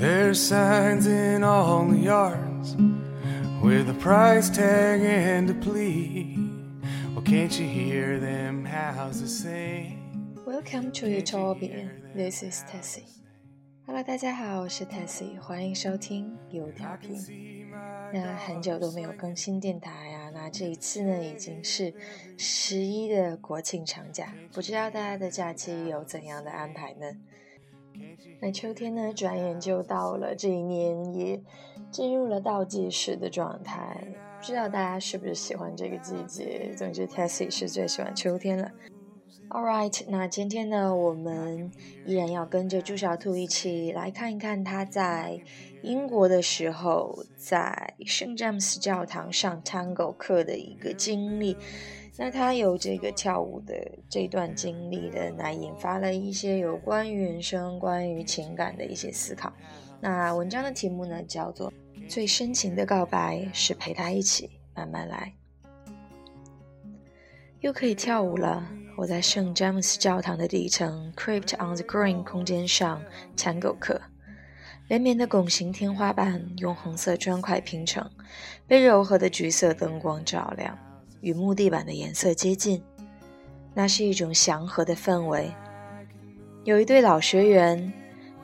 There's signs in all the yards with a price tag and a plea. Well, can't you hear them houses sing? Welcome to Utopia. This is Tessie. Hello，大家好，我是 Tessie，欢迎收听有调频。那很久都没有更新电台啊，那这一次呢，已经是十一的国庆长假，不知道大家的假期有怎样的安排呢？那秋天呢，转眼就到了，这一年也进入了倒计时的状态。不知道大家是不是喜欢这个季节？总之，Tessie 是最喜欢秋天了。All right，那今天呢，我们依然要跟着朱小兔一起来看一看他在英国的时候，在圣詹姆斯教堂上 Tango 课的一个经历。那他有这个跳舞的这段经历的，那引发了一些有关于人生、关于情感的一些思考。那文章的题目呢，叫做《最深情的告白是陪他一起慢慢来》。又可以跳舞了！我在圣詹姆斯教堂的底层 Crypt on the Green 空间上上狗课，连绵的拱形天花板用红色砖块拼成，被柔和的橘色灯光照亮，与木地板的颜色接近。那是一种祥和的氛围。有一对老学员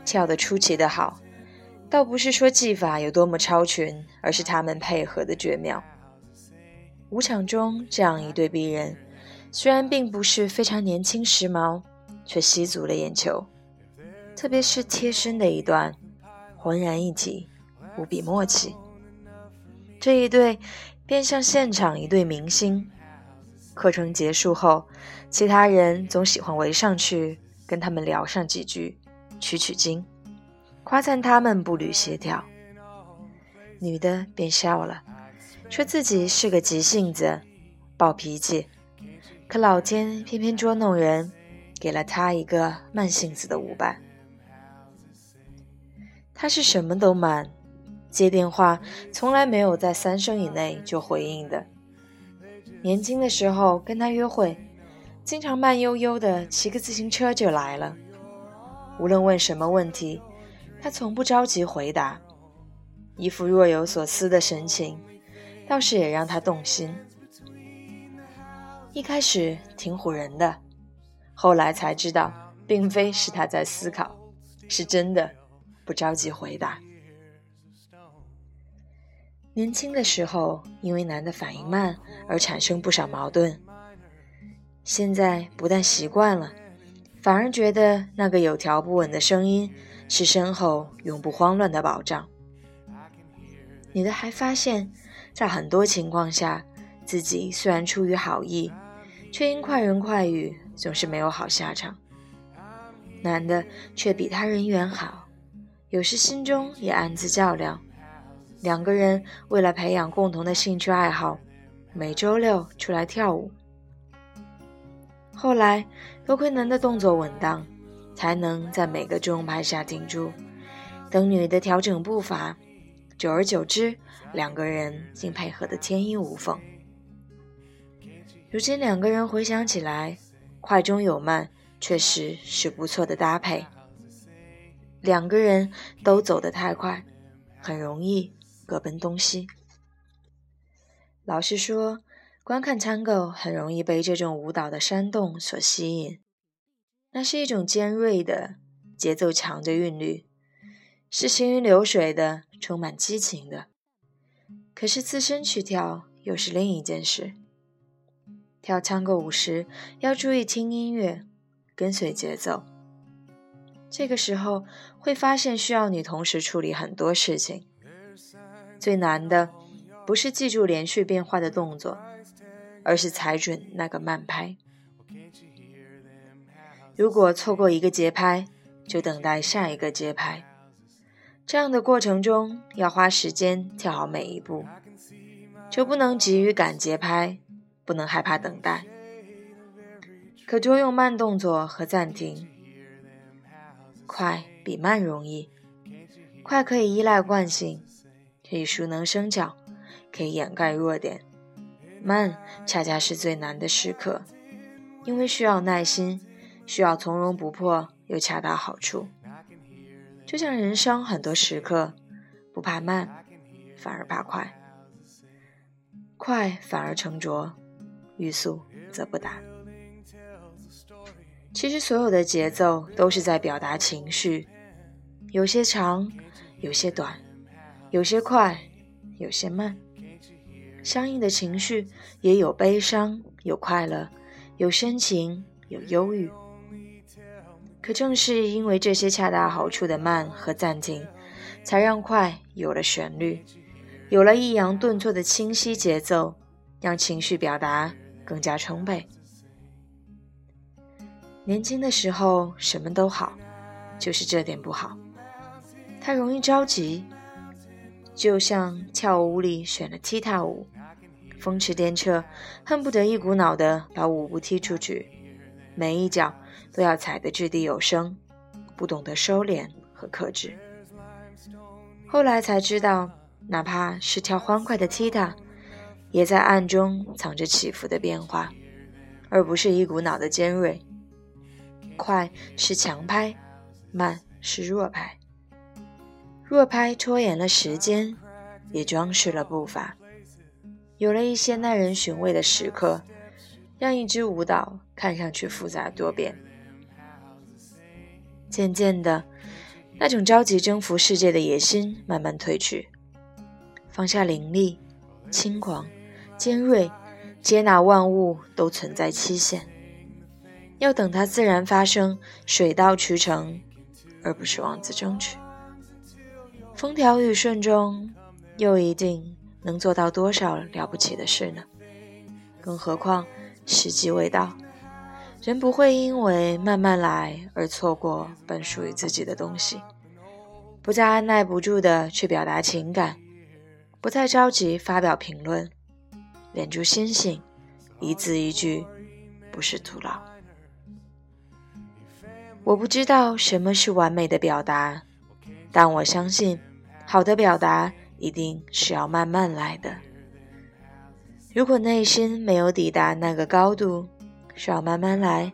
跳得出奇的好，倒不是说技法有多么超群，而是他们配合的绝妙。舞场中这样一对璧人。虽然并不是非常年轻时髦，却吸足了眼球。特别是贴身的一段，浑然一体，无比默契。这一对便像现场一对明星。课程结束后，其他人总喜欢围上去跟他们聊上几句，取取经，夸赞他们步履协调。女的便笑了，说自己是个急性子，暴脾气。可老天偏偏捉弄人，给了他一个慢性子的舞伴。他是什么都慢，接电话从来没有在三声以内就回应的。年轻的时候跟他约会，经常慢悠悠的骑个自行车就来了。无论问什么问题，他从不着急回答，一副若有所思的神情，倒是也让他动心。一开始挺唬人的，后来才知道，并非是他在思考，是真的不着急回答。年轻的时候，因为男的反应慢而产生不少矛盾，现在不但习惯了，反而觉得那个有条不紊的声音是身后永不慌乱的保障。女的还发现，在很多情况下，自己虽然出于好意。却因快人快语，总是没有好下场。男的却比他人缘好，有时心中也暗自较量。两个人为了培养共同的兴趣爱好，每周六出来跳舞。后来多亏男的动作稳当，才能在每个重拍下停住，等女的调整步伐。久而久之，两个人竟配合得天衣无缝。如今两个人回想起来，快中有慢，确实是不错的搭配。两个人都走得太快，很容易各奔东西。老实说，观看 Tango 很容易被这种舞蹈的煽动所吸引。那是一种尖锐的节奏，强的韵律，是行云流水的，充满激情的。可是自身去跳，又是另一件事。跳探戈舞时要注意听音乐，跟随节奏。这个时候会发现需要你同时处理很多事情。最难的不是记住连续变化的动作，而是踩准那个慢拍。如果错过一个节拍，就等待下一个节拍。这样的过程中要花时间跳好每一步，就不能急于赶节拍。不能害怕等待，可多用慢动作和暂停。快比慢容易，快可以依赖惯性，可以熟能生巧，可以掩盖弱点。慢恰恰是最难的时刻，因为需要耐心，需要从容不迫又恰到好处。就像人生很多时刻，不怕慢，反而怕快，快反而沉着，欲速则不达。其实所有的节奏都是在表达情绪，有些长，有些短，有些快，有些慢。相应的情绪也有悲伤，有快乐，有深情，有忧郁。可正是因为这些恰到好处的慢和暂停，才让快有了旋律，有了抑扬顿挫的清晰节奏，让情绪表达更加充沛。年轻的时候什么都好，就是这点不好，他容易着急，就像跳舞里选了踢踏舞。风驰电掣，恨不得一股脑的把舞步踢出去，每一脚都要踩得掷地有声，不懂得收敛和克制。后来才知道，哪怕是跳欢快的踢踏，也在暗中藏着起伏的变化，而不是一股脑的尖锐。快是强拍，慢是弱拍。若拍拖延了时间，也装饰了步伐。有了一些耐人寻味的时刻，让一支舞蹈看上去复杂多变。渐渐的，那种着急征服世界的野心慢慢褪去，放下凌厉、轻狂、尖锐，接纳万物都存在期限，要等它自然发生，水到渠成，而不是妄自争取。风调雨顺中，又一定。能做到多少了不起的事呢？更何况时机未到，人不会因为慢慢来而错过本属于自己的东西。不再按耐不住的去表达情感，不再着急发表评论，敛住心性，一字一句，不是徒劳。我不知道什么是完美的表达，但我相信，好的表达。一定是要慢慢来的。如果内心没有抵达那个高度，需要慢慢来，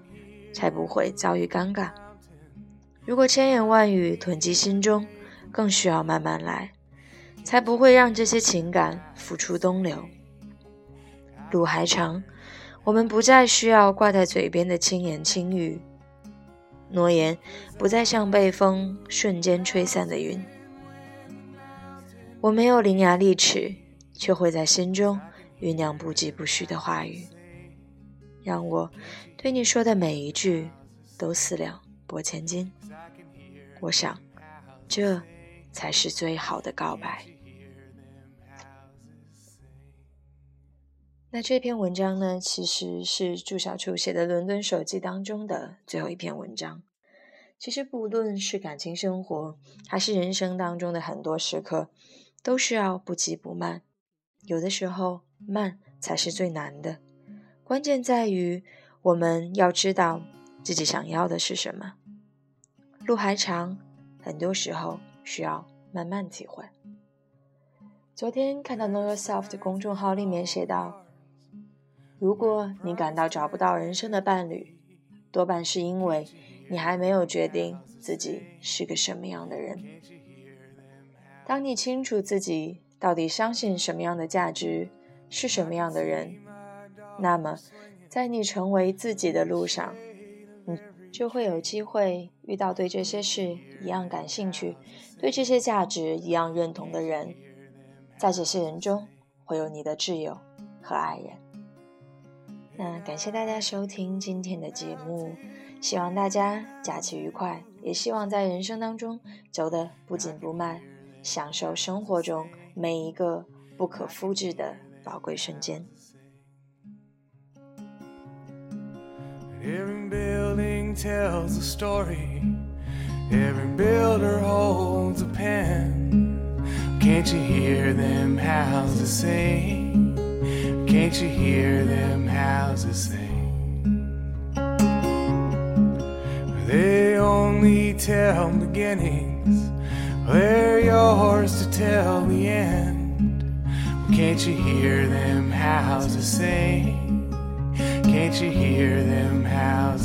才不会遭遇尴尬。如果千言万语囤积心中，更需要慢慢来，才不会让这些情感付出东流。路还长，我们不再需要挂在嘴边的轻言轻语，诺言不再像被风瞬间吹散的云。我没有伶牙俐齿，却会在心中酝酿不疾不徐的话语，让我对你说的每一句都四两拨千斤。我想，这才是最好的告白。那这篇文章呢，其实是朱小楚写的《伦敦手记》当中的最后一篇文章。其实，不论是感情生活，还是人生当中的很多时刻。都需要不急不慢，有的时候慢才是最难的。关键在于我们要知道自己想要的是什么。路还长，很多时候需要慢慢体会。昨天看到 Know Yourself 的公众号里面写道：“如果你感到找不到人生的伴侣，多半是因为你还没有决定自己是个什么样的人。”当你清楚自己到底相信什么样的价值，是什么样的人，那么，在你成为自己的路上，你就会有机会遇到对这些事一样感兴趣、对这些价值一样认同的人。在这些人中，会有你的挚友和爱人。那感谢大家收听今天的节目，希望大家假期愉快，也希望在人生当中走得不紧不慢。享受生活中每一个不可复制的宝贵瞬间。Every building tells a story. Every builder holds a pen. Can't you hear them houses sing? Can't you hear them houses sing? They only tell beginnings they're yours to tell the end. Can't you hear them houses sing? Can't you hear them houses